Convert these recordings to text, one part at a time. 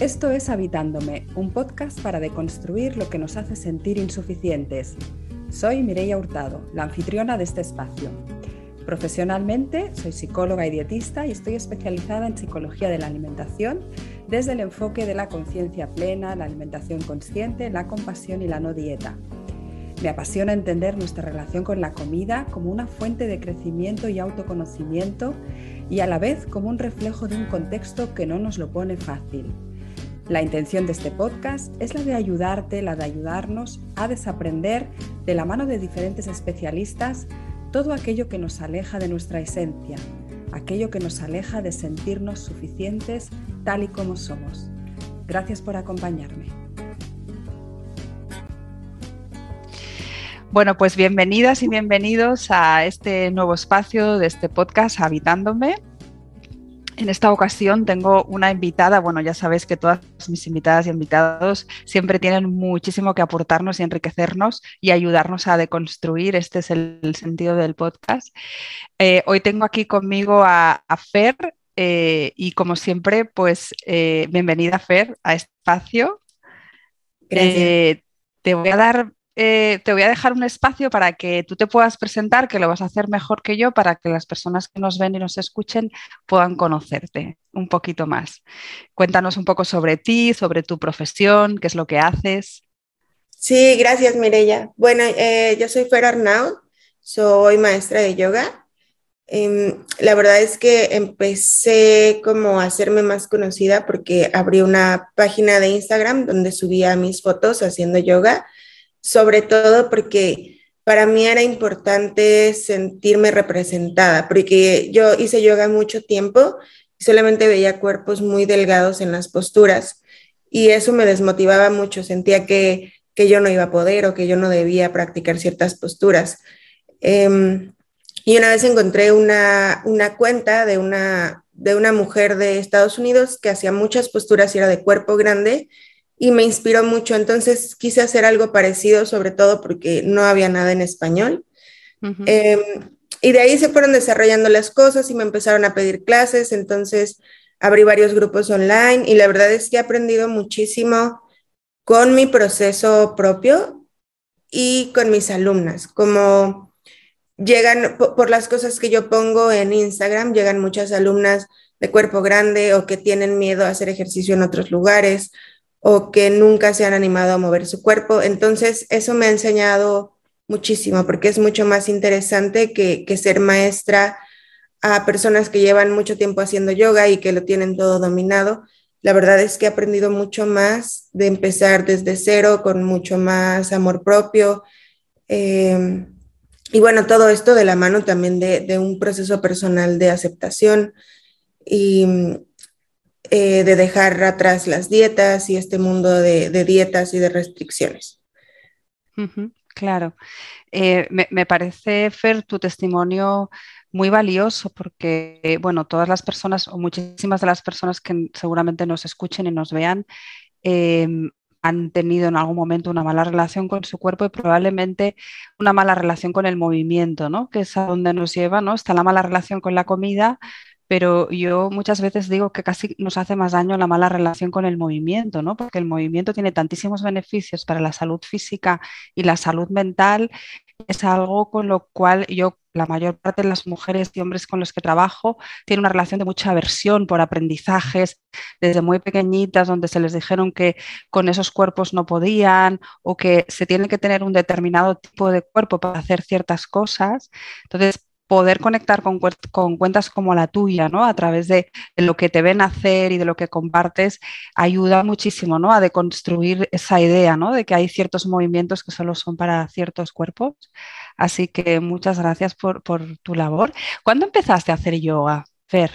Esto es Habitándome, un podcast para deconstruir lo que nos hace sentir insuficientes. Soy Mireia Hurtado, la anfitriona de este espacio. Profesionalmente soy psicóloga y dietista y estoy especializada en psicología de la alimentación desde el enfoque de la conciencia plena, la alimentación consciente, la compasión y la no dieta. Me apasiona entender nuestra relación con la comida como una fuente de crecimiento y autoconocimiento y a la vez como un reflejo de un contexto que no nos lo pone fácil. La intención de este podcast es la de ayudarte, la de ayudarnos a desaprender de la mano de diferentes especialistas todo aquello que nos aleja de nuestra esencia, aquello que nos aleja de sentirnos suficientes tal y como somos. Gracias por acompañarme. Bueno, pues bienvenidas y bienvenidos a este nuevo espacio de este podcast Habitándome. En esta ocasión tengo una invitada, bueno, ya sabéis que todas mis invitadas y invitados siempre tienen muchísimo que aportarnos y enriquecernos y ayudarnos a deconstruir, este es el, sentido del podcast. Eh, hoy tengo aquí conmigo a, Fer eh, y como siempre, pues eh, bienvenida Fer a espacio. te voy a dar eh, te voy a dejar un espacio para que tú te puedas presentar, que lo vas a hacer mejor que yo, para que las personas que nos ven y nos escuchen puedan conocerte un poquito más. Cuéntanos un poco sobre ti, sobre tu profesión, qué es lo que haces. Sí, gracias Mireya. Bueno, eh, yo soy Fer Arnaud, soy maestra de yoga. Em, la verdad es que empecé como a hacerme más conocida porque abrí una página de Instagram donde subía mis fotos haciendo yoga sobre todo porque para mí era importante sentirme representada, porque yo hice yoga mucho tiempo y solamente veía cuerpos muy delgados en las posturas y eso me desmotivaba mucho, sentía que, yo no iba a poder o que yo no debía practicar ciertas posturas. Em, y una vez encontré una, cuenta de una, de una mujer de Estados Unidos que hacía muchas posturas y era de cuerpo grande y me inspiró mucho. Entonces quise hacer algo parecido, sobre todo porque no había nada en español. Em, y de ahí se fueron desarrollando las cosas y me empezaron a pedir clases. Entonces abrí varios grupos online y la verdad es que he aprendido muchísimo con mi proceso propio y con mis alumnas. Como llegan por las cosas que yo pongo en Instagram, llegan muchas alumnas de cuerpo grande o que tienen miedo a hacer ejercicio en otros lugares o que nunca se han animado a mover su cuerpo. Entonces, eso me ha enseñado muchísimo porque es mucho más interesante que, ser maestra a personas que llevan mucho tiempo haciendo yoga y que lo tienen todo dominado. La verdad es que he aprendido mucho más de empezar desde cero, con mucho más amor propio. Em, y bueno, todo esto de la mano también de, de un proceso personal de aceptación y, eh, de dejar atrás las dietas y este mundo de, dietas y de restricciones. claro. Eh, me, parece, Fer, tu testimonio muy valioso porque, bueno, todas las personas o muchísimas de las personas que seguramente nos escuchen y nos vean em, han tenido en algún momento una mala relación con su cuerpo y probablemente una mala relación con el movimiento, ¿no? Que es a donde nos lleva, ¿no? Está la mala relación con la comida, pero yo muchas veces digo que casi nos hace más daño la mala relación con el movimiento, ¿no? Porque el movimiento tiene tantísimos beneficios para la salud física y la salud mental, es algo con lo cual yo, la mayor parte de las mujeres y hombres con los que trabajo, tienen una relación de mucha aversión por aprendizajes desde muy pequeñitas, donde se les dijeron que con esos cuerpos no podían o que se tiene que tener un determinado tipo de cuerpo para hacer ciertas cosas. Entonces, poder conectar con, cuentas como la tuya, ¿no? A través de, lo que te ven hacer y de lo que compartes, ayuda muchísimo, ¿no? A deconstruir esa idea, ¿no? De que hay ciertos movimientos que solo son para ciertos cuerpos. Así que muchas gracias por, tu labor. ¿Cuándo empezaste a hacer yoga, Fer?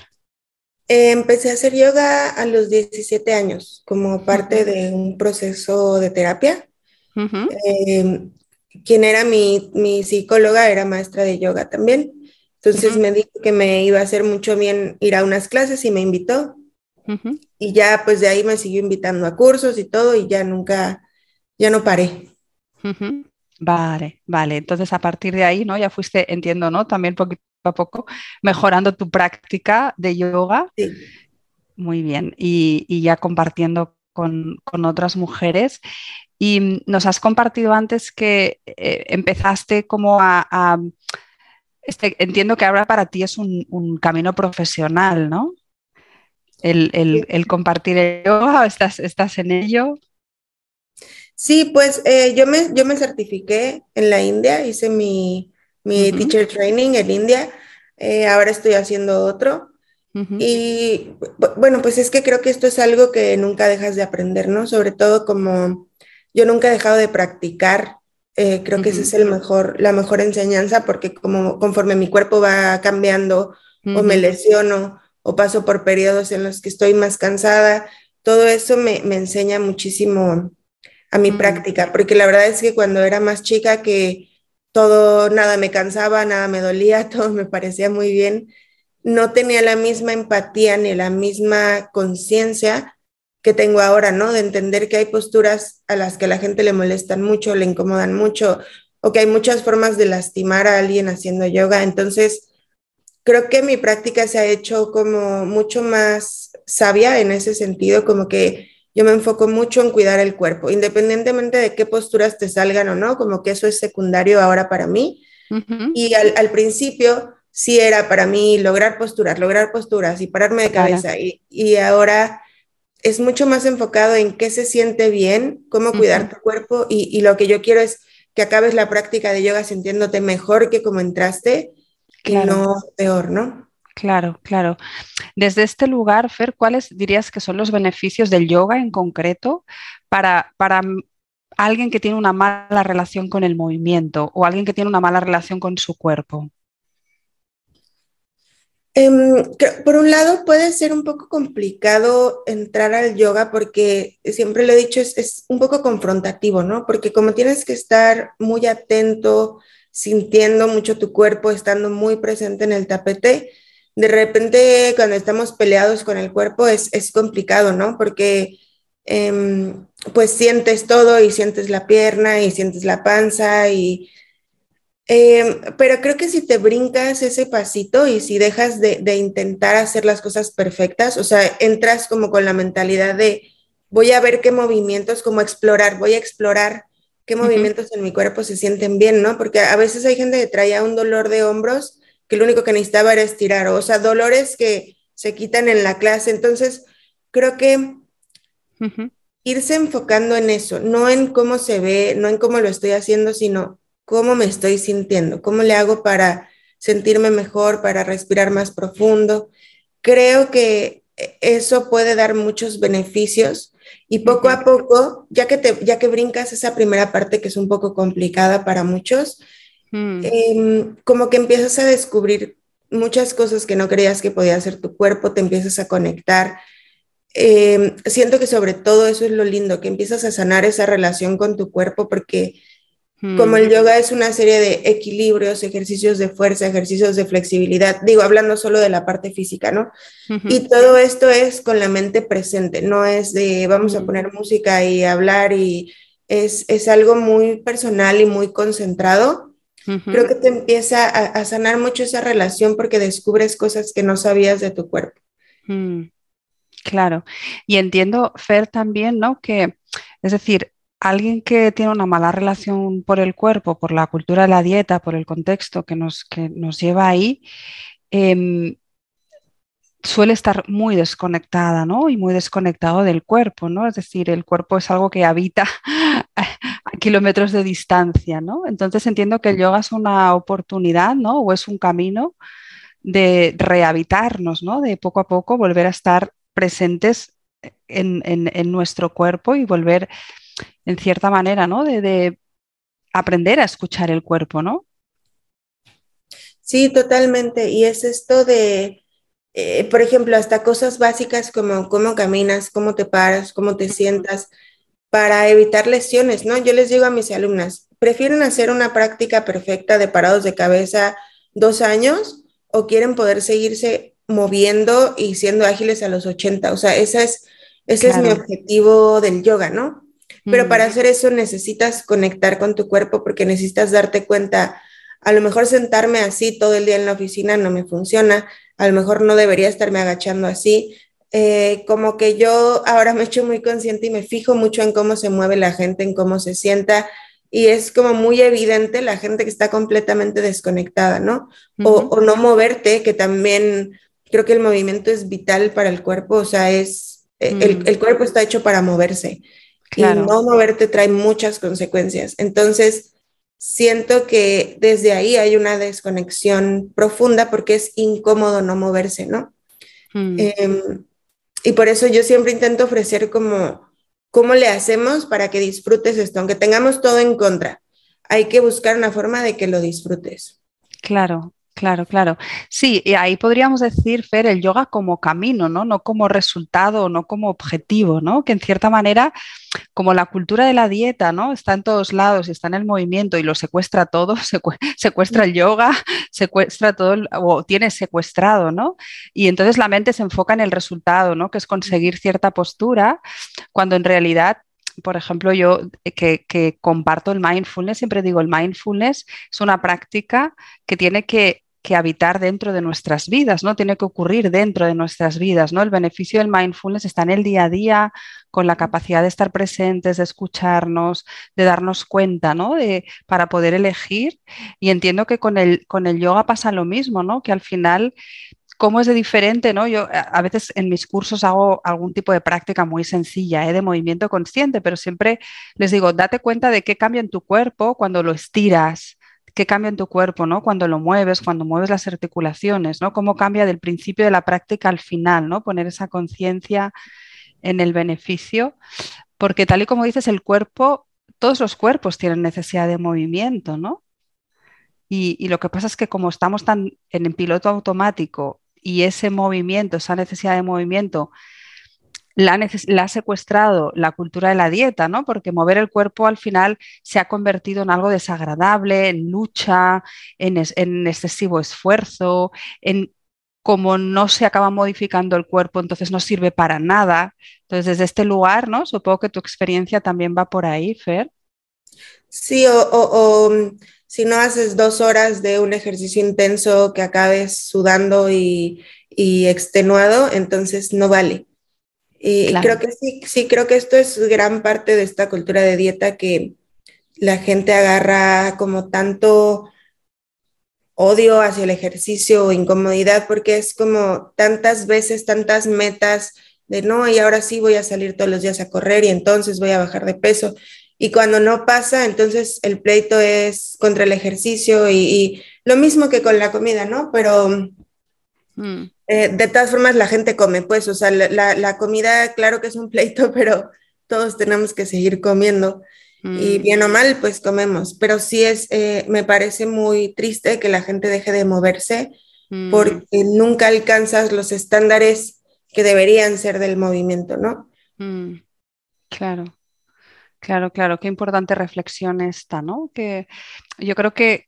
empecé a hacer yoga a los 17 años, como parte de un proceso de terapia. Em, quien era mi, mi, psicóloga era maestra de yoga también. Entonces me dijo que me iba a hacer mucho bien ir a unas clases y me invitó. Y ya pues de ahí me siguió invitando a cursos y todo y ya nunca, ya no paré. Vale, vale. Entonces a partir de ahí, ¿no? Ya fuiste, entiendo, ¿no? También poquito a poco mejorando tu práctica de yoga. Sí. Muy bien, y, ya compartiendo con, otras mujeres. Y nos has compartido antes que eh, empezaste como a... este, entiendo que ahora para ti es un, camino profesional, ¿no? El, compartir el yoga, ¿estás, ¿estás en ello? Sí, pues eh, yo, me, yo me certifiqué en la India, hice mi, teacher training en India, eh, ahora estoy haciendo otro. Y bueno, pues es que creo que esto es algo que nunca dejas de aprender, ¿no? Sobre todo como yo nunca he dejado de practicar, eh, creo que esa es el mejor, la mejor enseñanza porque como conforme mi cuerpo va cambiando o me lesiono o paso por periodos en los que estoy más cansada, todo eso me, me enseña muchísimo a mi práctica, porque la verdad es que cuando era más chica que todo, nada me cansaba, nada me dolía, todo me parecía muy bien, no tenía la misma empatía ni la misma conciencia que tengo ahora, ¿no? De entender que hay posturas a las que la gente le molestan mucho, le incomodan mucho, o que hay muchas formas de lastimar a alguien haciendo yoga. Entonces, creo que mi práctica se ha hecho como mucho más sabia en ese sentido, como que yo me enfoco mucho en cuidar el cuerpo, independientemente de qué posturas te salgan o no, como que eso es secundario ahora para mí. Y al, principio sí era para mí lograr posturas, lograr posturas y pararme de cabeza. Y, ahora es mucho más enfocado en qué se siente bien, cómo cuidar tu cuerpo y, lo que yo quiero es que acabes la práctica de yoga sintiéndote mejor que como entraste y no peor, ¿no? Claro, claro. Desde este lugar, Fer, ¿cuáles dirías que son los beneficios del yoga en concreto para, para alguien que tiene una mala relación con el movimiento o alguien que tiene una mala relación con su cuerpo? Em, por un lado puede ser un poco complicado entrar al yoga porque siempre lo he dicho, es, un poco confrontativo, ¿no? Porque como tienes que estar muy atento, sintiendo mucho tu cuerpo, estando muy presente en el tapete, de repente cuando estamos peleados con el cuerpo es, complicado, ¿no? Porque em, pues sientes todo y sientes la pierna y sientes la panza y... Em, pero creo que si te brincas ese pasito y si dejas de, intentar hacer las cosas perfectas, o sea, entras como con la mentalidad de voy a ver qué movimientos, como explorar, voy a explorar qué movimientos en mi cuerpo se sienten bien, ¿no? Porque a veces hay gente que traía un dolor de hombros que lo único que necesitaba era estirar, o sea, dolores que se quitan en la clase. Entonces, creo que irse enfocando en eso, no en cómo se ve, no en cómo lo estoy haciendo, sino cómo me estoy sintiendo, cómo le hago para sentirme mejor, para respirar más profundo. Creo que eso puede dar muchos beneficios y poco a poco, ya que, te, ya que brincas esa primera parte que es un poco complicada para muchos, Mm. Em, como que empiezas a descubrir muchas cosas que no creías que podía hacer tu cuerpo, te empiezas a conectar. Em, siento que sobre todo eso es lo lindo, que empiezas a sanar esa relación con tu cuerpo porque como el mm. yoga es una serie de equilibrios, ejercicios de fuerza, ejercicios de flexibilidad, digo, hablando solo de la parte física, ¿no? Y todo esto es con la mente presente, no es de vamos a mm. poner música y hablar y es, es algo muy personal y muy concentrado Creo que te empieza a, sanar mucho esa relación porque descubres cosas que no sabías de tu cuerpo. Mm, claro. Y entiendo, Fer, también, ¿no? Que, es decir, alguien que tiene una mala relación por el cuerpo, por la cultura de la dieta, por el contexto que nos, que nos lleva ahí, em, suele estar muy desconectada, ¿no? Y muy desconectado del cuerpo, ¿no? Es decir, el cuerpo es algo que habita a kilómetros de distancia, ¿no? Entonces entiendo que el yoga es una oportunidad, ¿no? O es un camino de rehabilitarnos, ¿no? De poco a poco volver a estar presentes en, nuestro cuerpo y volver, en cierta manera, ¿no? De, aprender a escuchar el cuerpo, ¿no? Sí, totalmente. Y es esto de, eh, por ejemplo, hasta cosas básicas como cómo caminas, cómo te paras, cómo te sientas para evitar lesiones, ¿no? Yo les digo a mis alumnas, ¿prefieren hacer una práctica perfecta de parados de cabeza dos años o quieren poder seguirse moviendo y siendo ágiles a los 80? O sea, esa es, ese es mi objetivo del yoga, ¿no? Pero para hacer eso necesitas conectar con tu cuerpo porque necesitas darte cuenta, a lo mejor sentarme así todo el día en la oficina no me funciona, a lo mejor no debería estarme agachando así, eh, como que yo ahora me he hecho muy consciente y me fijo mucho en cómo se mueve la gente, en cómo se sienta, y es como muy evidente la gente que está completamente desconectada, ¿no? o, no moverte, que también creo que el movimiento es vital para el cuerpo, o sea, es, eh, el, el, cuerpo está hecho para moverse. Claro. Y no moverte trae muchas consecuencias. Entonces, siento que desde ahí hay una desconexión profunda porque es incómodo no moverse, ¿no? Mm. Em, y por eso yo siempre intento ofrecer como, ¿cómo le hacemos para que disfrutes esto? Aunque tengamos todo en contra, hay que buscar una forma de que lo disfrutes. Claro, Claro, claro. Sí, y ahí podríamos decir, Fer, el yoga como camino, ¿no? No como resultado, no como objetivo, ¿no? Que en cierta manera, como la cultura de la dieta, ¿no? Está en todos lados y está en el movimiento y lo secuestra todo, secuestra el yoga, secuestra todo, o tiene secuestrado, ¿no? Y entonces la mente se enfoca en el resultado, ¿no? Que es conseguir cierta postura, cuando en realidad por ejemplo, yo eh, que, comparto el mindfulness, siempre digo, el mindfulness es una práctica que tiene que, habitar dentro de nuestras vidas, ¿no? Tiene que ocurrir dentro de nuestras vidas, ¿no? El beneficio del mindfulness está en el día a día, con la capacidad de estar presentes, de escucharnos, de darnos cuenta, ¿no? De, para poder elegir. Y entiendo que con el, con el yoga pasa lo mismo, ¿no? Que al final cómo es de diferente, ¿no? Yo a veces en mis cursos hago algún tipo de práctica muy sencilla, ¿eh? de movimiento consciente, pero siempre les digo, date cuenta de qué cambia en tu cuerpo cuando lo estiras, qué cambia en tu cuerpo, ¿no? Cuando lo mueves, cuando mueves las articulaciones, ¿no? Cómo cambia del principio de la práctica al final, ¿no? Poner esa conciencia en el beneficio, porque tal y como dices, el cuerpo, todos los cuerpos tienen necesidad de movimiento, ¿no? Y, y, lo que pasa es que como estamos tan en el piloto automático y ese movimiento, esa necesidad de movimiento, la, ha secuestrado la cultura de la dieta, ¿no? Porque mover el cuerpo al final se ha convertido en algo desagradable, en lucha, en, excesivo esfuerzo, en como no se acaba modificando el cuerpo, entonces no sirve para nada. Entonces, desde este lugar, ¿no? Supongo que tu experiencia también va por ahí, Fer. Sí, o, mm, si no haces dos horas de un ejercicio intenso que acabes sudando y, extenuado, entonces no vale. Y creo que sí, sí, creo que esto es gran parte de esta cultura de dieta que la gente agarra como tanto odio hacia el ejercicio o incomodidad porque es como tantas veces, tantas metas de no, y ahora sí voy a salir todos los días a correr y entonces voy a bajar de peso. Y cuando no pasa, entonces el pleito es contra el ejercicio y, lo mismo que con la comida, ¿no? Pero mm. eh, de todas formas la gente come, pues, o sea, la, comida, claro que es un pleito, pero todos tenemos que seguir comiendo. Y mm. bien o mal, pues comemos. Pero sí es, eh, me parece muy triste que la gente deje de moverse mm. porque nunca alcanzas los estándares que deberían ser del movimiento, ¿no? Claro. Claro, claro, qué importante reflexión esta, ¿no? Que yo creo que,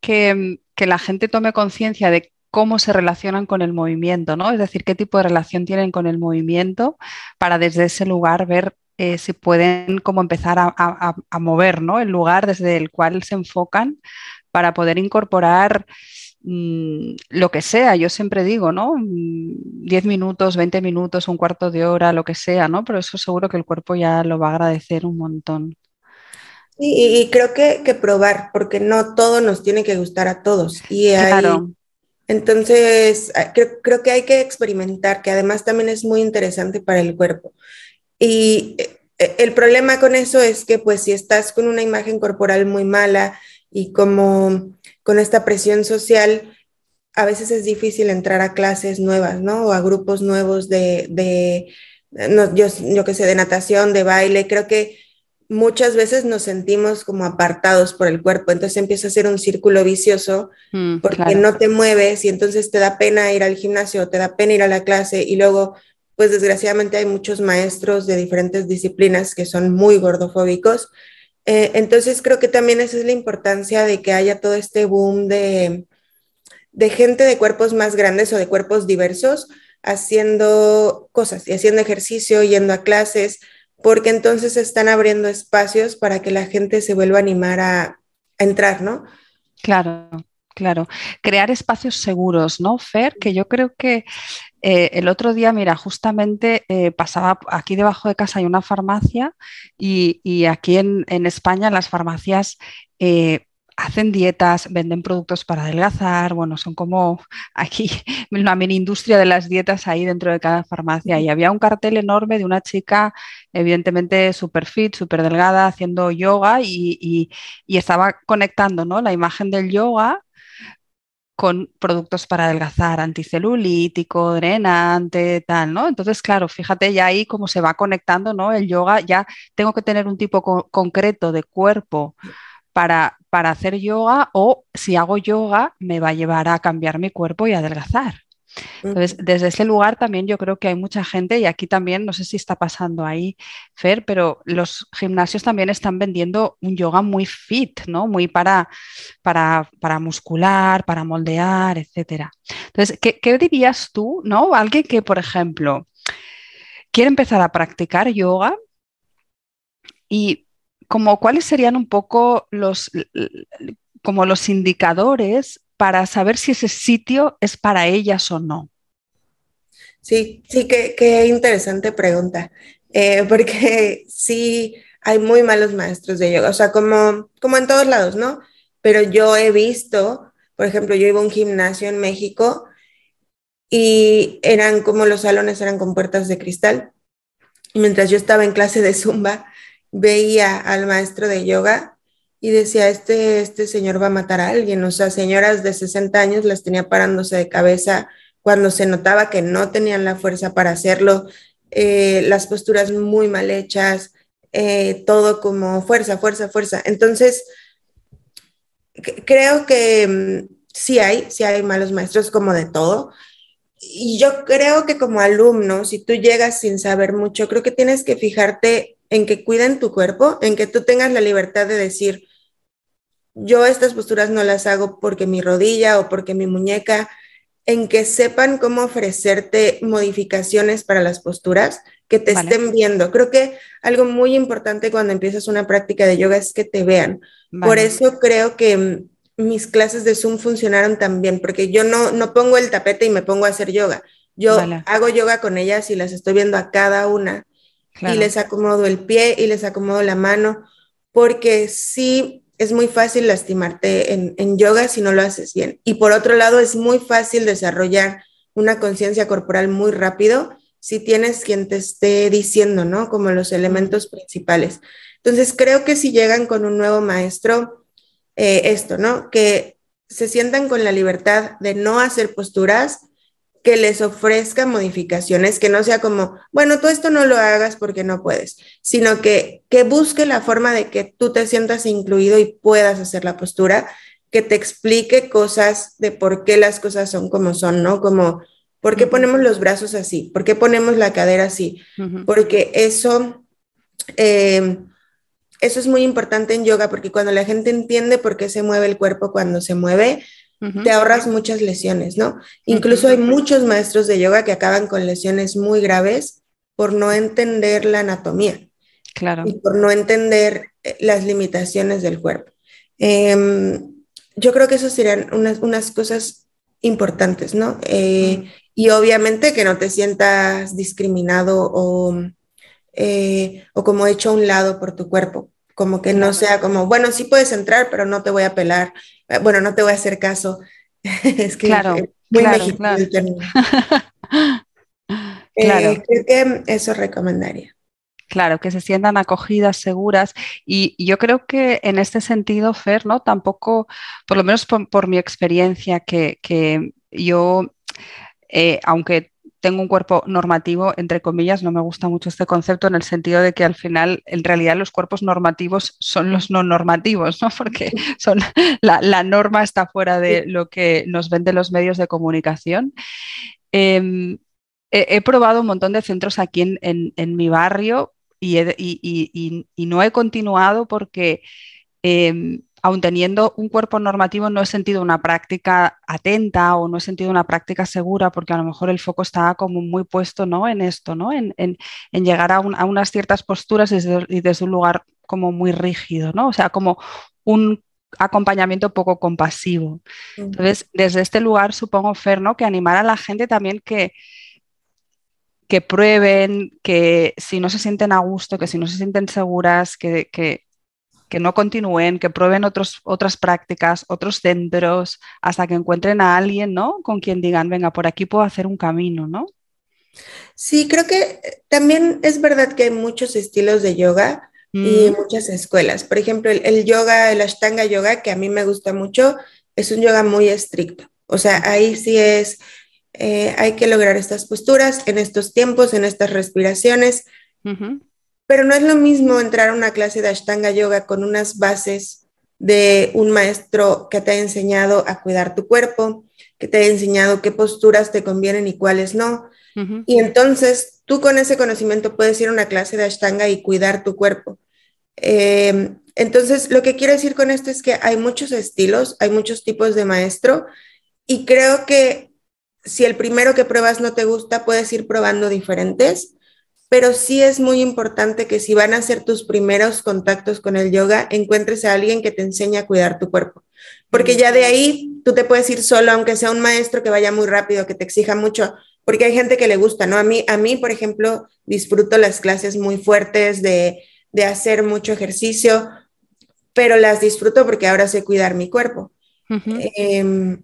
la gente tome conciencia de cómo se relacionan con el movimiento, ¿no? Es decir, qué tipo de relación tienen con el movimiento para desde ese lugar ver eh, si pueden como empezar a, mover, ¿no? El lugar desde el cual se enfocan para poder incorporar mm, lo que sea. Yo siempre digo, ¿no? 10 mm, minutos, 20 minutos, un cuarto de hora, lo que sea, ¿no? Pero eso seguro que el cuerpo ya lo va a agradecer un montón. Y, creo que, que, probar, porque no todo nos tiene que gustar a todos. Y claro. entonces, ah, creo, creo, que hay que experimentar, que además también es muy interesante para el cuerpo. Y eh, el problema con eso es que, pues, si estás con una imagen corporal muy mala y como con esta presión social, a veces es difícil entrar a clases nuevas, ¿no? O a grupos nuevos de, de no, yo, yo qué sé, de natación, de baile. Creo que muchas veces nos sentimos como apartados por el cuerpo, entonces empieza a ser un círculo vicioso mm, porque no te mueves y entonces te da pena ir al gimnasio, te da pena ir a la clase y luego, pues desgraciadamente hay muchos maestros de diferentes disciplinas que son muy gordofóbicos. Eh, entonces creo que también esa es la importancia de que haya todo este boom de, de gente de cuerpos más grandes o de cuerpos diversos haciendo cosas y haciendo ejercicio, yendo a clases, porque entonces están abriendo espacios para que la gente se vuelva a animar a, entrar, ¿no? Claro, claro. Crear espacios seguros, ¿no, Fer? Que yo creo que eh, el otro día, mira, justamente eh, pasaba aquí debajo de casa hay una farmacia y, aquí en, España las farmacias hacen dietas, venden productos para adelgazar, bueno, son como aquí una mini industria de las dietas ahí dentro de cada farmacia. Y había un cartel enorme de una chica, evidentemente súper fit, súper delgada, haciendo yoga y, estaba conectando ¿no? la imagen del yoga con productos para adelgazar, anticelulítico, drenante, tal, ¿no? Entonces, claro, fíjate ya ahí cómo se va conectando, ¿no? El yoga, ya tengo que tener un tipo concreto de cuerpo para, para hacer yoga o si hago yoga me va a llevar a cambiar mi cuerpo y adelgazar. Entonces, desde ese lugar también yo creo que hay mucha gente, y aquí también, no sé si está pasando ahí, Fer, pero los gimnasios también están vendiendo un yoga muy fit, ¿no? Muy para, para, para muscular, para moldear, etc. Entonces, ¿qué, ¿qué, dirías tú, ¿no? Alguien que, por ejemplo, quiere empezar a practicar yoga y como cuáles serían un poco los, como los indicadores para saber si ese sitio es para ellas o no. Sí, sí, qué, interesante pregunta, eh, porque sí hay muy malos maestros de yoga, o sea, como, como en todos lados, ¿no? Pero yo he visto, por ejemplo, yo iba a un gimnasio en México y eran como los salones eran con puertas de cristal. Y mientras yo estaba en clase de zumba, veía al maestro de yoga y decía, este, este señor va a matar a alguien. O sea, señoras de 60 años las tenía parándose de cabeza cuando se notaba que no tenían la fuerza para hacerlo, eh, las posturas muy mal hechas, eh, todo como fuerza, fuerza, fuerza. Entonces, creo que mm, sí hay, sí hay malos maestros como de todo. Y yo creo que como alumno, si tú llegas sin saber mucho, creo que tienes que fijarte en que cuiden tu cuerpo, en que tú tengas la libertad de decir, yo estas posturas no las hago porque mi rodilla o porque mi muñeca, en que sepan cómo ofrecerte modificaciones para las posturas, que te estén viendo. Creo que algo muy importante cuando empiezas una práctica de yoga es que te vean. Por eso creo que mis clases de Zoom funcionaron tan bien, porque yo no, no pongo el tapete y me pongo a hacer yoga. Yo hago yoga con ellas y las estoy viendo a cada una y les acomodo el pie y les acomodo la mano, porque sí es muy fácil lastimarte en, yoga si no lo haces bien. Y por otro lado, es muy fácil desarrollar una conciencia corporal muy rápido si tienes quien te esté diciendo, ¿no? Como los elementos principales. Entonces, creo que si llegan con un nuevo maestro, eh, esto, ¿no? Que se sientan con la libertad de no hacer posturas, que les ofrezca modificaciones, que no sea como, bueno, tú esto no lo hagas porque no puedes, sino que, que busque la forma de que tú te sientas incluido y puedas hacer la postura, que te explique cosas de por qué las cosas son como son, ¿no? Como, ¿por qué ponemos los brazos así? ¿Por qué ponemos la cadera así? Porque eso... Eh, eso es muy importante en yoga porque cuando la gente entiende por qué se mueve el cuerpo cuando se mueve, te ahorras muchas lesiones, ¿no? Incluso hay muchos maestros de yoga que acaban con lesiones muy graves por no entender la anatomía. Claro. Y por no entender eh, las limitaciones del cuerpo. Em, yo creo que eso serían unas, cosas importantes, ¿no? Eh, y obviamente que no te sientas discriminado o, eh, o como hecho a un lado por tu cuerpo como que no sea como, bueno, sí puedes entrar, pero no te voy a pelar, eh, bueno, no te voy a hacer caso. es que claro, muy claro, claro. Eh, creo que eso recomendaría. Claro, que se sientan acogidas, seguras. Y, yo creo que en este sentido, Fer, ¿no? Tampoco, por lo menos por, mi experiencia, que, que yo, eh, aunque tengo un cuerpo normativo, entre comillas, no me gusta mucho este concepto en el sentido de que al final, en realidad, los cuerpos normativos son los no normativos, ¿no? Porque son, la, norma está fuera de lo que nos venden los medios de comunicación. Em, he, probado un montón de centros aquí en, mi barrio y, no he continuado porque em, aun teniendo un cuerpo normativo, no he sentido una práctica atenta o no he sentido una práctica segura, porque a lo mejor el foco estaba como muy puesto ¿no? en esto, ¿no? en, llegar a, unas ciertas posturas y desde, un lugar como muy rígido, ¿no? o sea, como un acompañamiento poco compasivo. Entonces, desde este lugar, supongo, Fer, ¿no? que animar a la gente también que, que prueben, que si no se sienten a gusto, que si no se sienten seguras, que, que, no continúen, que prueben otros, otras prácticas, otros centros, hasta que encuentren a alguien, ¿no? Con quien digan, venga, por aquí puedo hacer un camino, ¿no? Sí, creo que también es verdad que hay muchos estilos de yoga y mm. muchas escuelas. Por ejemplo, el, yoga, el Ashtanga yoga, que a mí me gusta mucho, es un yoga muy estricto. O sea, ahí sí es, eh, hay que lograr estas posturas en estos tiempos, en estas respiraciones. Pero no es lo mismo entrar a una clase de Ashtanga yoga con unas bases de un maestro que te ha enseñado a cuidar tu cuerpo, que te ha enseñado qué posturas te convienen y cuáles no. Y entonces tú con ese conocimiento puedes ir a una clase de Ashtanga y cuidar tu cuerpo. Eh, entonces, lo que quiero decir con esto es que hay muchos estilos, hay muchos tipos de maestro y creo que si el primero que pruebas no te gusta, puedes ir probando diferentes, pero sí es muy importante que si van a ser tus primeros contactos con el yoga, encuentres a alguien que te enseñe a cuidar tu cuerpo, porque ya de ahí tú te puedes ir solo, aunque sea un maestro que vaya muy rápido, que te exija mucho, porque hay gente que le gusta, ¿no? A mí, a mí, por ejemplo, disfruto las clases muy fuertes de, de hacer mucho ejercicio, pero las disfruto porque ahora sé cuidar mi cuerpo. Em,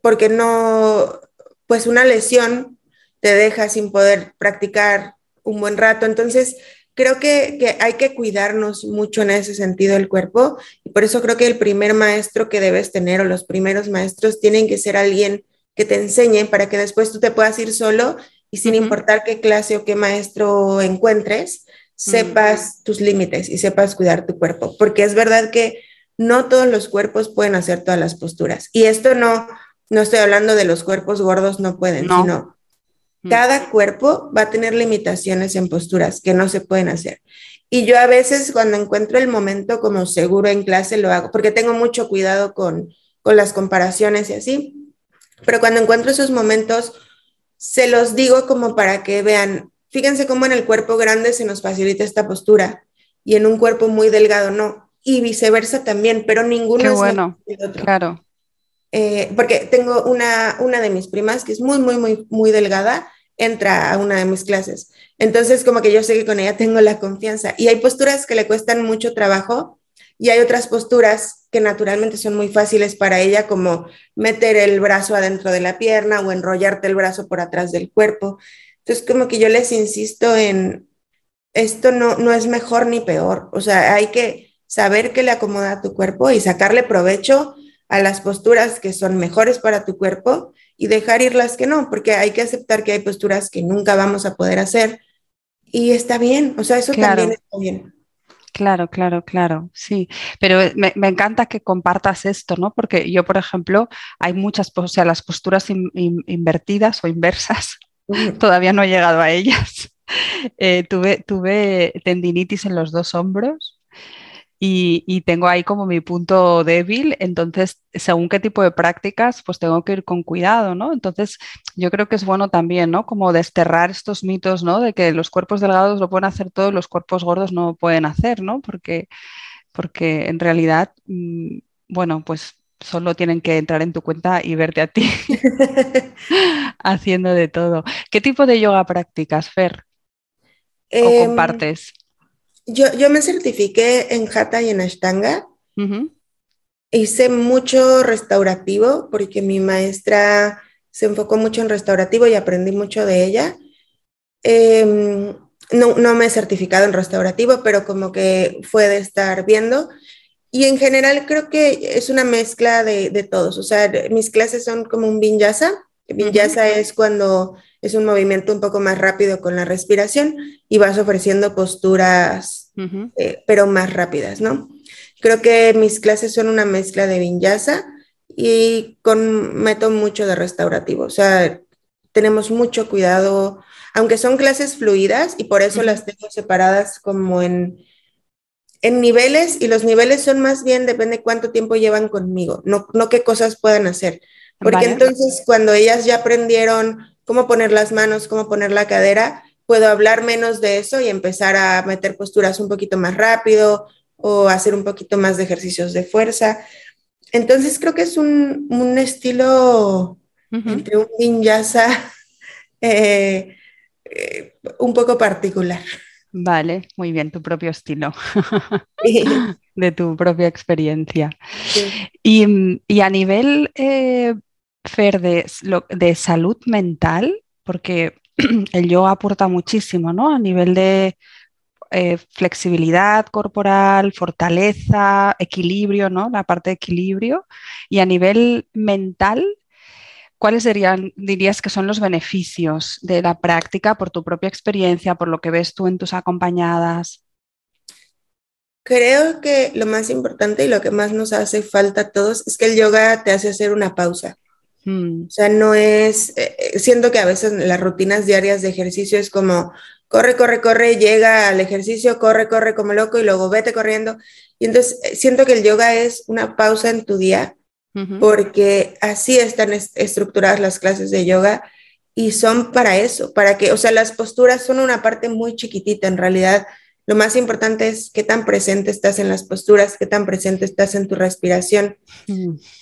porque no, pues una lesión te deja sin poder practicar un buen rato. Entonces, creo que, que, hay que cuidarnos mucho en ese sentido el cuerpo y por eso creo que el primer maestro que debes tener o los primeros maestros tienen que ser alguien que te enseñe para que después tú te puedas ir solo y sin importar qué clase o qué maestro encuentres, sepas tus límites y sepas cuidar tu cuerpo, porque es verdad que no todos los cuerpos pueden hacer todas las posturas. Y esto no, no estoy hablando de los cuerpos gordos no pueden, sino cada cuerpo va a tener limitaciones en posturas que no se pueden hacer. Y yo a veces cuando encuentro el momento como seguro en clase lo hago, porque tengo mucho cuidado con, con las comparaciones y así. Pero cuando encuentro esos momentos, se los digo como para que vean, fíjense cómo en el cuerpo grande se nos facilita esta postura y en un cuerpo muy delgado no. Y viceversa también, pero ninguno Qué es bueno, claro. Eh, porque tengo una, una de mis primas que es muy, muy, muy, muy delgada, entra a una de mis clases. Entonces, como que yo sé que con ella tengo la confianza. Y hay posturas que le cuestan mucho trabajo y hay otras posturas que naturalmente son muy fáciles para ella, como meter el brazo adentro de la pierna o enrollarte el brazo por atrás del cuerpo. Entonces, como que yo les insisto en, esto no, no es mejor ni peor, o sea, hay que saber qué le acomoda a tu cuerpo y sacarle provecho a las posturas que son mejores para tu cuerpo y dejar ir las que no, porque hay que aceptar que hay posturas que nunca vamos a poder hacer y está bien, o sea, eso también está bien. Claro, claro, claro, sí. Pero me, encanta que compartas esto, ¿no? Porque yo, por ejemplo, hay muchas, o sea, las posturas invertidas o inversas, todavía no he llegado a ellas. Eh, tuve, tuve tendinitis en los dos hombros y, tengo ahí como mi punto débil, entonces según qué tipo de prácticas, pues tengo que ir con cuidado, ¿no? Entonces yo creo que es bueno también, ¿no? Como desterrar estos mitos, ¿no? De que los cuerpos delgados lo pueden hacer todos, los cuerpos gordos no pueden hacer, ¿no? Porque, porque en realidad, mm, bueno, pues solo tienen que entrar en tu cuenta y verte a ti haciendo de todo. ¿Qué tipo de yoga practicas, Fer? ¿O em, compartes? Yo, me certifiqué en Hatha y en Ashtanga. Hice mucho restaurativo porque mi maestra se enfocó mucho en restaurativo y aprendí mucho de ella. Em, no, me he certificado en restaurativo, pero como que fue de estar viendo. Y en general creo que es una mezcla de, de todos. O sea, mis clases son como un vinyasa. Vinyasa es cuando es un movimiento un poco más rápido con la respiración y vas ofreciendo posturas, eh, pero más rápidas, ¿no? Creo que mis clases son una mezcla de vinyasa y con meto mucho de restaurativo, o sea, tenemos mucho cuidado, aunque son clases fluidas y por eso las tengo separadas como en, en niveles y los niveles son más bien, depende cuánto tiempo llevan conmigo, no, no qué cosas puedan hacer. Porque entonces cuando ellas ya aprendieron cómo poner las manos, cómo poner la cadera, puedo hablar menos de eso y empezar a meter posturas un poquito más rápido o hacer un poquito más de ejercicios de fuerza. Entonces creo que es un, estilo entre un vinyasa, eh, eh, un poco particular. Vale, muy bien, tu propio estilo de tu propia experiencia. Y, a nivel, eh, Fer, de, salud mental, porque el yoga aporta muchísimo, ¿no? A nivel de eh, flexibilidad corporal, fortaleza, equilibrio, ¿no? La parte de equilibrio. Y a nivel mental, ¿cuáles serían, dirías que son los beneficios de la práctica por tu propia experiencia, por lo que ves tú en tus acompañadas? Creo que lo más importante y lo que más nos hace falta a todos es que el yoga te hace hacer una pausa. Hmm. O sea, no es, eh, eh, siento que a veces las rutinas diarias de ejercicio es como, corre, corre, corre, llega al ejercicio, corre, corre como loco y luego vete corriendo. Y entonces eh, siento que el yoga es una pausa en tu día, porque así están estructuradas las clases de yoga y son para eso, para que, o sea, las posturas son una parte muy chiquitita en realidad. Lo más importante es qué tan presente estás en las posturas, qué tan presente estás en tu respiración.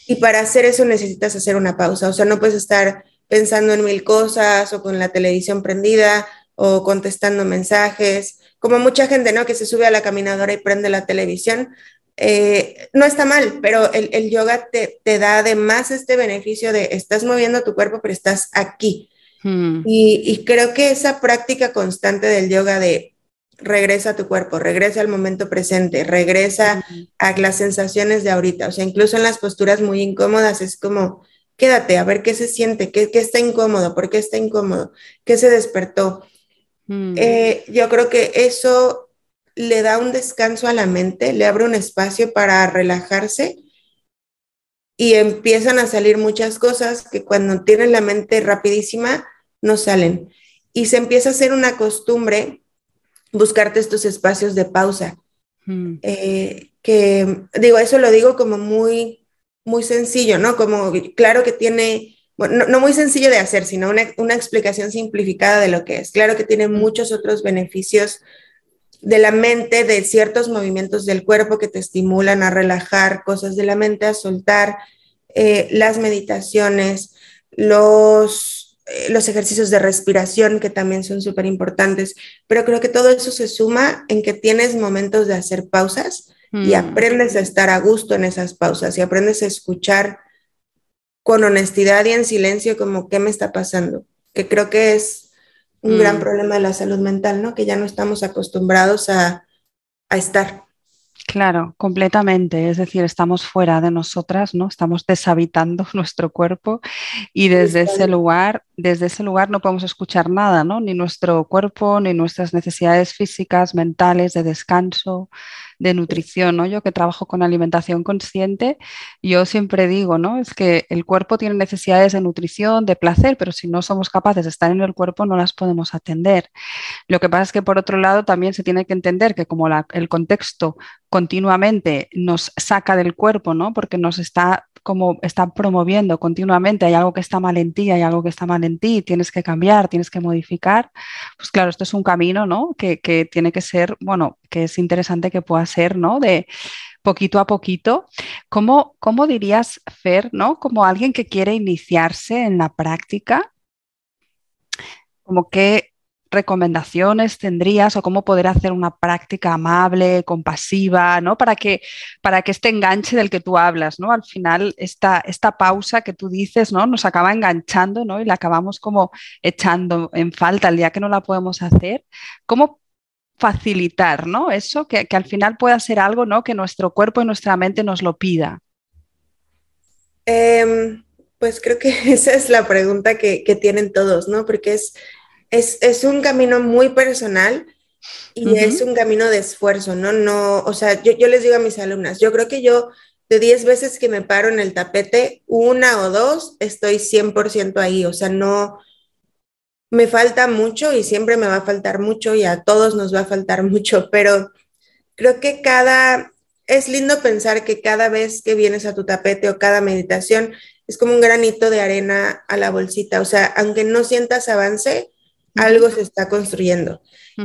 Y para hacer eso necesitas hacer una pausa, o sea, no puedes estar pensando en mil cosas o con la televisión prendida o contestando mensajes, como mucha gente, ¿no? Que se sube a la caminadora y prende la televisión. Eh, no está mal, pero el, yoga te, da además este beneficio de estás moviendo tu cuerpo, pero estás aquí. Y, creo que esa práctica constante del yoga de regresa a tu cuerpo, regresa al momento presente, regresa a las sensaciones de ahorita, o sea, incluso en las posturas muy incómodas es como, quédate, a ver qué se siente, qué, qué está incómodo, por qué está incómodo, qué se despertó. Mm. Eh, yo creo que eso le da un descanso a la mente, le abre un espacio para relajarse y empiezan a salir muchas cosas que cuando tienen la mente rapidísima no salen. Y se empieza a hacer una costumbre buscarte estos espacios de pausa. Mm. Eh, que digo, eso lo digo como muy, muy sencillo, ¿no? Como claro que tiene bueno, no, muy sencillo de hacer, sino una, explicación simplificada de lo que es. Claro que tiene muchos otros beneficios de la mente, de ciertos movimientos del cuerpo que te estimulan a relajar cosas de la mente, a soltar eh, las meditaciones, los, los ejercicios de respiración que también son súper importantes, pero creo que todo eso se suma en que tienes momentos de hacer pausas y mm. aprendes a estar a gusto en esas pausas y aprendes a escuchar con honestidad y en silencio como qué me está pasando, que creo que es un gran mm. problema de la salud mental, ¿no? Que ya no estamos acostumbrados a, a estar. Claro, completamente. Es decir, estamos fuera de nosotras, ¿no? Estamos deshabitando nuestro cuerpo y desde ese lugar, desde ese lugar no podemos escuchar nada, ¿no? Ni nuestro cuerpo, ni nuestras necesidades físicas, mentales, de descanso, de nutrición, ¿no? Yo que trabajo con alimentación consciente, yo siempre digo, ¿no? Es que el cuerpo tiene necesidades de nutrición, de placer, pero si no somos capaces de estar en el cuerpo no las podemos atender. Lo que pasa es que por otro lado también se tiene que entender que como el contexto continuamente nos saca del cuerpo, ¿no? Porque nos está como está promoviendo continuamente, hay algo que está mal en ti, hay algo que está mal en ti, tienes que cambiar, tienes que modificar, pues claro, esto es un camino, ¿no? Que, tiene que ser, bueno, que es interesante que pueda ser, ¿no? De poquito a poquito. ¿Cómo, cómo dirías, Fer, ¿no? Como alguien que quiere iniciarse en la práctica, como que recomendaciones tendrías o cómo poder hacer una práctica amable, compasiva, ¿no? Para que, para que este enganche del que tú hablas, ¿no? Al final, esta, esta pausa que tú dices, ¿no? Nos acaba enganchando, ¿no? Y la acabamos como echando en falta el día que no la podemos hacer. ¿Cómo facilitar, ¿no? Eso, que, al final pueda ser algo, ¿no? Que nuestro cuerpo y nuestra mente nos lo pida. Em, pues creo que esa es la pregunta que, que tienen todos, ¿no? Porque es es, un camino muy personal y es un camino de esfuerzo, ¿no? No, o sea, yo, les digo a mis alumnas, yo creo que yo de 10 veces que me paro en el tapete, una o dos, estoy 100% ahí, o sea, no, me falta mucho y siempre me va a faltar mucho y a todos nos va a faltar mucho, pero creo que cada, es lindo pensar que cada vez que vienes a tu tapete o cada meditación es como un granito de arena a la bolsita, o sea, aunque no sientas avance, algo se está construyendo.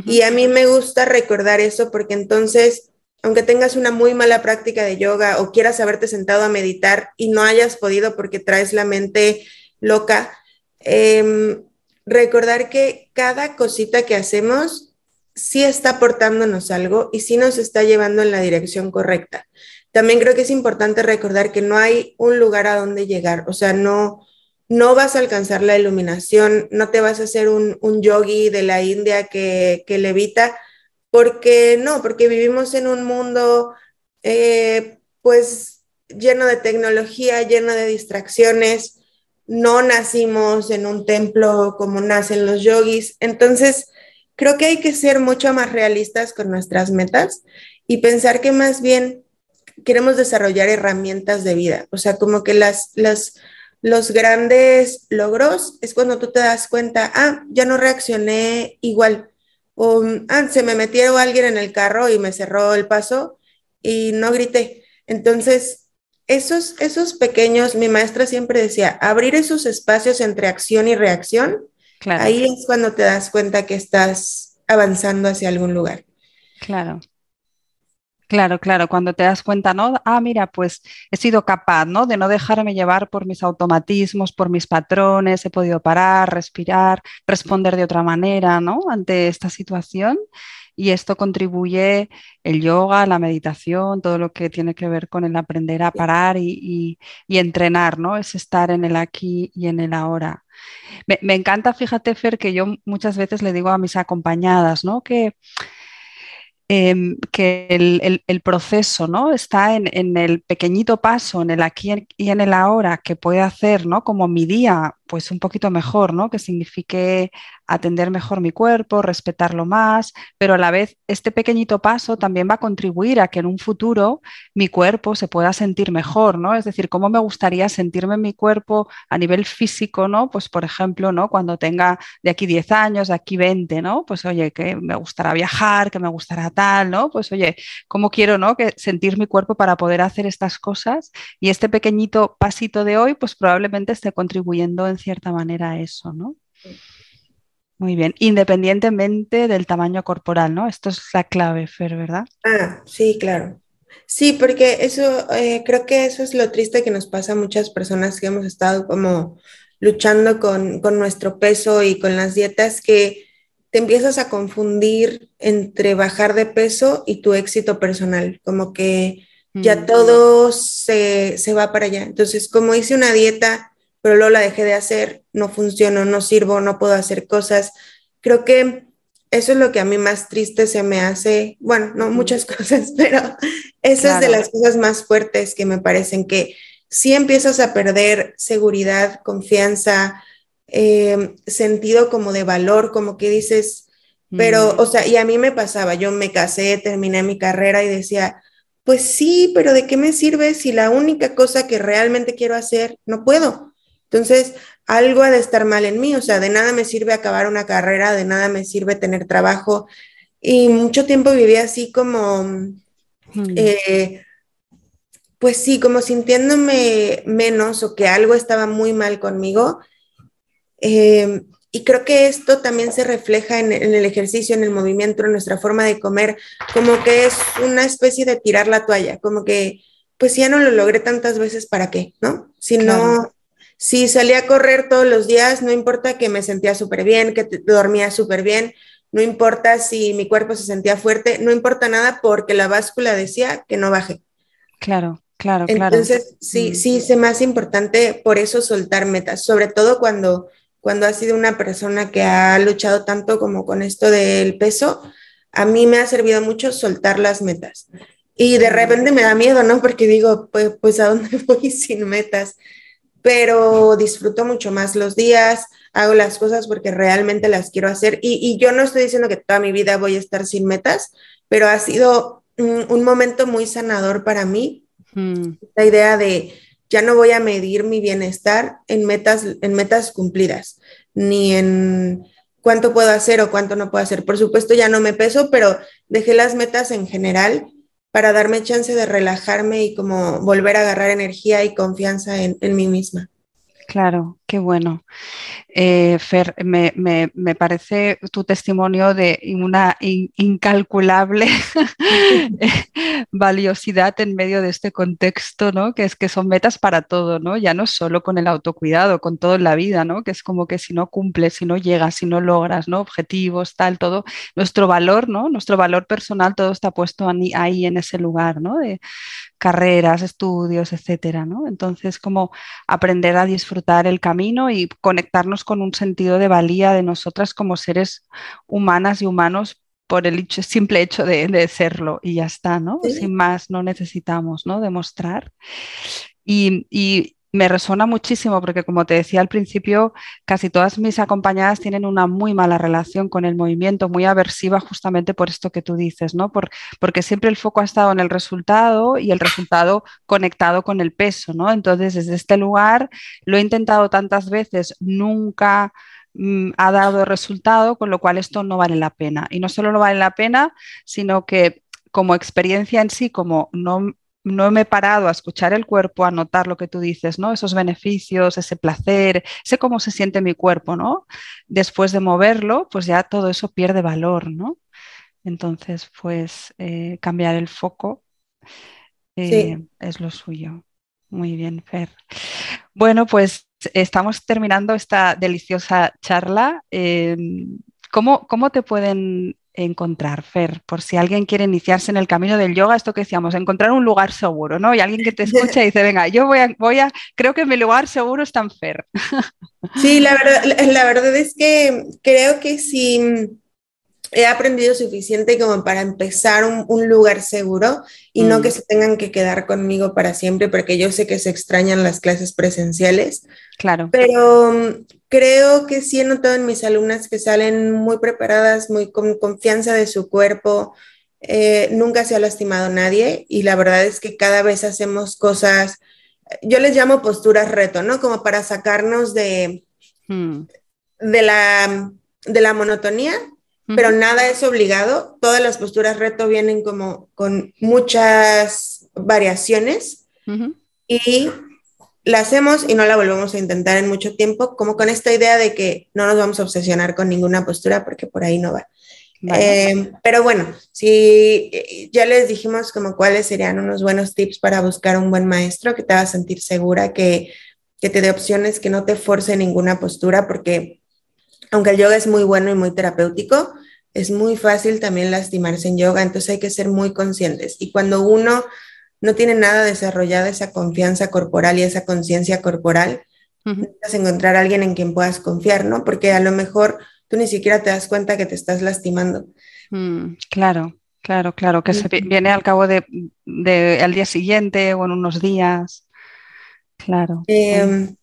Y a mí me gusta recordar eso porque entonces, aunque tengas una muy mala práctica de yoga o quieras haberte sentado a meditar y no hayas podido porque traes la mente loca, em, recordar que cada cosita que hacemos sí está aportándonos algo y sí nos está llevando en la dirección correcta. También creo que es importante recordar que no hay un lugar a donde llegar, o sea, no, no vas a alcanzar la iluminación, no te vas a hacer un, un yogi de la India que, que levita, porque no, porque vivimos en un mundo eh, pues lleno de tecnología, lleno de distracciones, no nacimos en un templo como nacen los yogis, entonces creo que hay que ser mucho más realistas con nuestras metas y pensar que más bien queremos desarrollar herramientas de vida, o sea, como que las, las los grandes logros es cuando tú te das cuenta, ah, ya no reaccioné igual, o ah, se me metió alguien en el carro y me cerró el paso y no grité. Entonces, esos, esos pequeños, mi maestra siempre decía, abrir esos espacios entre acción y reacción, ahí es cuando te das cuenta que estás avanzando hacia algún lugar. Claro. Claro, claro, cuando te das cuenta, ¿no? Ah, mira, pues he sido capaz, ¿no? De no dejarme llevar por mis automatismos, por mis patrones, he podido parar, respirar, responder de otra manera, ¿no? Ante esta situación. Y esto contribuye el yoga, la meditación, todo lo que tiene que ver con el aprender a parar y, entrenar, ¿no? Es estar en el aquí y en el ahora. Me, encanta, fíjate, Fer, que yo muchas veces le digo a mis acompañadas, ¿no? Que Em, que el, proceso ¿no? está en, el pequeñito paso, en el aquí y en el ahora, que puede hacer ¿no? como mi día pues un poquito mejor, ¿no? que signifique atender mejor mi cuerpo, respetarlo más, pero a la vez este pequeñito paso también va a contribuir a que en un futuro mi cuerpo se pueda sentir mejor, ¿no? Es decir, cómo me gustaría sentirme en mi cuerpo a nivel físico, ¿no? Pues por ejemplo, ¿no? Cuando tenga de aquí 10 años, de aquí 20, ¿no? Pues oye, que me gustará viajar, que me gustará tal, ¿no? Pues oye, ¿cómo quiero, ¿no? Que sentir mi cuerpo para poder hacer estas cosas y este pequeñito pasito de hoy, pues probablemente esté contribuyendo en cierta manera eso, ¿no? Muy bien, independientemente del tamaño corporal, ¿no? Esto es la clave, Fer, ¿verdad? Ah, sí, claro. Sí, porque eso, eh, creo que eso es lo triste que nos pasa a muchas personas que hemos estado como luchando con, nuestro peso y con las dietas, que te empiezas a confundir entre bajar de peso y tu éxito personal, como que ya mm. todo se, se va para allá. Entonces, como hice una dieta pero luego la dejé de hacer, no funciono, no sirvo, no puedo hacer cosas. Creo que eso es lo que a mí más triste se me hace, bueno, no muchas cosas, pero eso es de las cosas más fuertes que me parecen, que si empiezas a perder seguridad, confianza, eh, sentido como de valor, como que dices, pero, o sea, y a mí me pasaba, yo me casé, terminé mi carrera y decía, pues sí, pero ¿de qué me sirve si la única cosa que realmente quiero hacer no puedo? Entonces, algo ha de estar mal en mí, o sea, de nada me sirve acabar una carrera, de nada me sirve tener trabajo. Y mucho tiempo viví así como, mm. eh, pues sí, como sintiéndome menos o que algo estaba muy mal conmigo. Eh, y creo que esto también se refleja en, el ejercicio, en el movimiento, en nuestra forma de comer, como que es una especie de tirar la toalla, como que, pues ya no lo logré tantas veces, ¿para qué? ¿No? Si no, si salía a correr todos los días, no importa que me sentía súper bien, que dormía súper bien, no importa si mi cuerpo se sentía fuerte, no importa nada porque la báscula decía que no baje. Claro, claro, claro. Entonces, sí, mm. sí, es más importante por eso soltar metas, sobre todo cuando, cuando has sido una persona que ha luchado tanto como con esto del peso, a mí me ha servido mucho soltar las metas. Y de repente me da miedo, ¿no? Porque digo, pues, pues ¿a dónde voy sin metas? Pero disfruto mucho más los días, hago las cosas porque realmente las quiero hacer y, yo no estoy diciendo que toda mi vida voy a estar sin metas, pero ha sido un, momento muy sanador para mí, mm. la idea de ya no voy a medir mi bienestar en metas, en metas cumplidas, ni en cuánto puedo hacer o cuánto no puedo hacer. Por supuesto, ya no me peso, pero dejé las metas en general para darme chance de relajarme y como volver a agarrar energía y confianza en, mí misma. Claro, Qué bueno. Eh, Fer, me, parece tu testimonio de una incalculable valiosidad en medio de este contexto, ¿no? Que es que son metas para todo, ¿no? Ya no solo con el autocuidado, con todo en la vida, ¿no? Que es como que si no cumples, si no llegas, si no logras, ¿no? Objetivos, tal, todo, nuestro valor, ¿no? Nuestro valor personal, todo está puesto ahí en ese lugar, ¿no? De carreras, estudios, etcétera, ¿no? Entonces, como aprender a disfrutar el camino y conectarnos con un sentido de valía de nosotras como seres humanas y humanos por el simple hecho de, serlo y ya está, ¿no? Sin más, no necesitamos, ¿no? Demostrar. Y, y, me resuena muchísimo porque, como te decía al principio, casi todas mis acompañadas tienen una muy mala relación con el movimiento, muy aversiva justamente por esto que tú dices, ¿no? porque siempre el foco ha estado en el resultado y el resultado conectado con el peso, ¿no? Entonces, desde este lugar lo he intentado tantas veces, nunca mm, ha dado resultado, con lo cual esto no vale la pena. Y no solo no vale la pena, sino que como experiencia en sí, como no no me he parado a escuchar el cuerpo, a notar lo que tú dices, ¿no? Esos beneficios, ese placer, sé cómo se siente mi cuerpo, ¿no? Después de moverlo, pues ya todo eso pierde valor, ¿no? Entonces, pues eh, cambiar el foco eh, es lo suyo. Muy bien, Fer. Bueno, pues estamos terminando esta deliciosa charla. Em, ¿cómo, ¿Cómo te pueden encontrar, Fer? Por si alguien quiere iniciarse en el camino del yoga, esto que decíamos, encontrar un lugar seguro, ¿no? Y alguien que te escucha y dice, venga, yo voy a, voy a, creo que mi lugar seguro está en Fer. Sí, la verdad, la verdad es que creo que si he aprendido suficiente como para empezar un, lugar seguro y no que mm. se tengan que quedar conmigo para siempre, porque yo sé que se extrañan las clases presenciales. Claro. Pero mm, creo que sí he notado en mis alumnas que salen muy preparadas, muy con confianza de su cuerpo. Eh, nunca se ha lastimado nadie y la verdad es que cada vez hacemos cosas, yo les llamo posturas reto, ¿no? Como para sacarnos de, mm. de, la, de la monotonía pero nada es obligado. Todas las posturas reto vienen como con muchas variaciones y la hacemos y no la volvemos a intentar en mucho tiempo, como con esta idea de que no nos vamos a obsesionar con ninguna postura porque por ahí no va. Eh, pero bueno, si eh, ya les dijimos como cuáles serían unos buenos tips para buscar un buen maestro que te haga sentir segura, que, que te dé opciones, que no te force ninguna postura, porque aunque el yoga es muy bueno y muy terapéutico, es muy fácil también lastimarse en yoga, entonces hay que ser muy conscientes. Y cuando uno no tiene nada desarrollada esa confianza corporal y esa conciencia corporal, necesitas encontrar a alguien en quien puedas confiar, ¿no? Porque a lo mejor tú ni siquiera te das cuenta que te estás lastimando. Mm, claro, claro, claro, que se viene al cabo de, al día siguiente o en unos días. Claro. Em,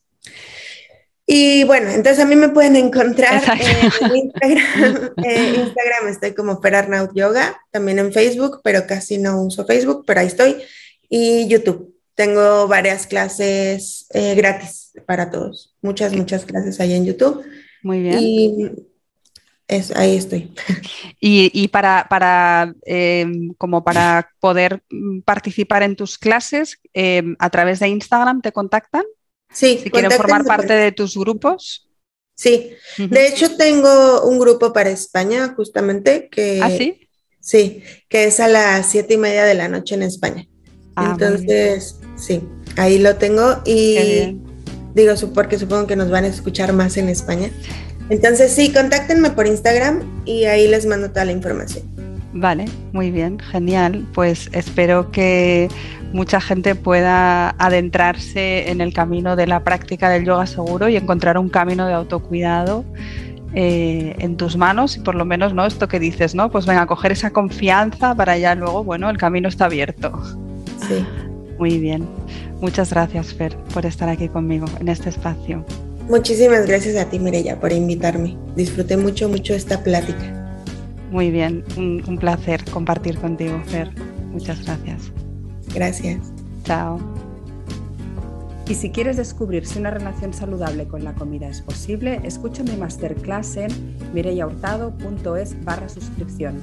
y bueno, entonces a mí me pueden encontrar en Instagram. Instagram estoy como Ferarnaut Yoga, también en Facebook, pero casi no uso Facebook, pero ahí estoy. Y YouTube. Tengo varias clases eh, gratis para todos. Muchas, muchas clases ahí en YouTube. Muy bien. Y es, ahí estoy. Y, para, para em, como para poder participar en tus clases, em, a través de Instagram te contactan. Sí. Si quieren formar parte de tus grupos. Sí, de hecho tengo un grupo para España justamente que... ¿Ah, sí? Sí, que es a las siete y media de la noche en España. Ah, Entonces, sí, ahí lo tengo y digo, porque supongo que nos van a escuchar más en España. Entonces, sí, contáctenme por Instagram y ahí les mando toda la información. Vale, muy bien, genial. Pues espero que mucha gente pueda adentrarse en el camino de la práctica del yoga seguro y encontrar un camino de autocuidado eh, en tus manos y por lo menos no esto que dices, ¿no? Pues venga, a coger esa confianza para ya luego, bueno, el camino está abierto. Sí. Muy bien. Muchas gracias, Fer, por estar aquí conmigo en este espacio. Muchísimas gracias a ti, Mirella, por invitarme. Disfruté mucho, mucho esta plática. Muy bien, un, un placer compartir contigo, Fer. Muchas gracias. Gracias. Chao. Y si quieres descubrir si una relación saludable con la comida es posible, escucha mi masterclass en mireyaurtado.es barra suscripción.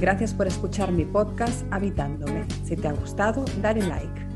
Gracias por escuchar mi podcast Habitándome. Si te ha gustado, dale like.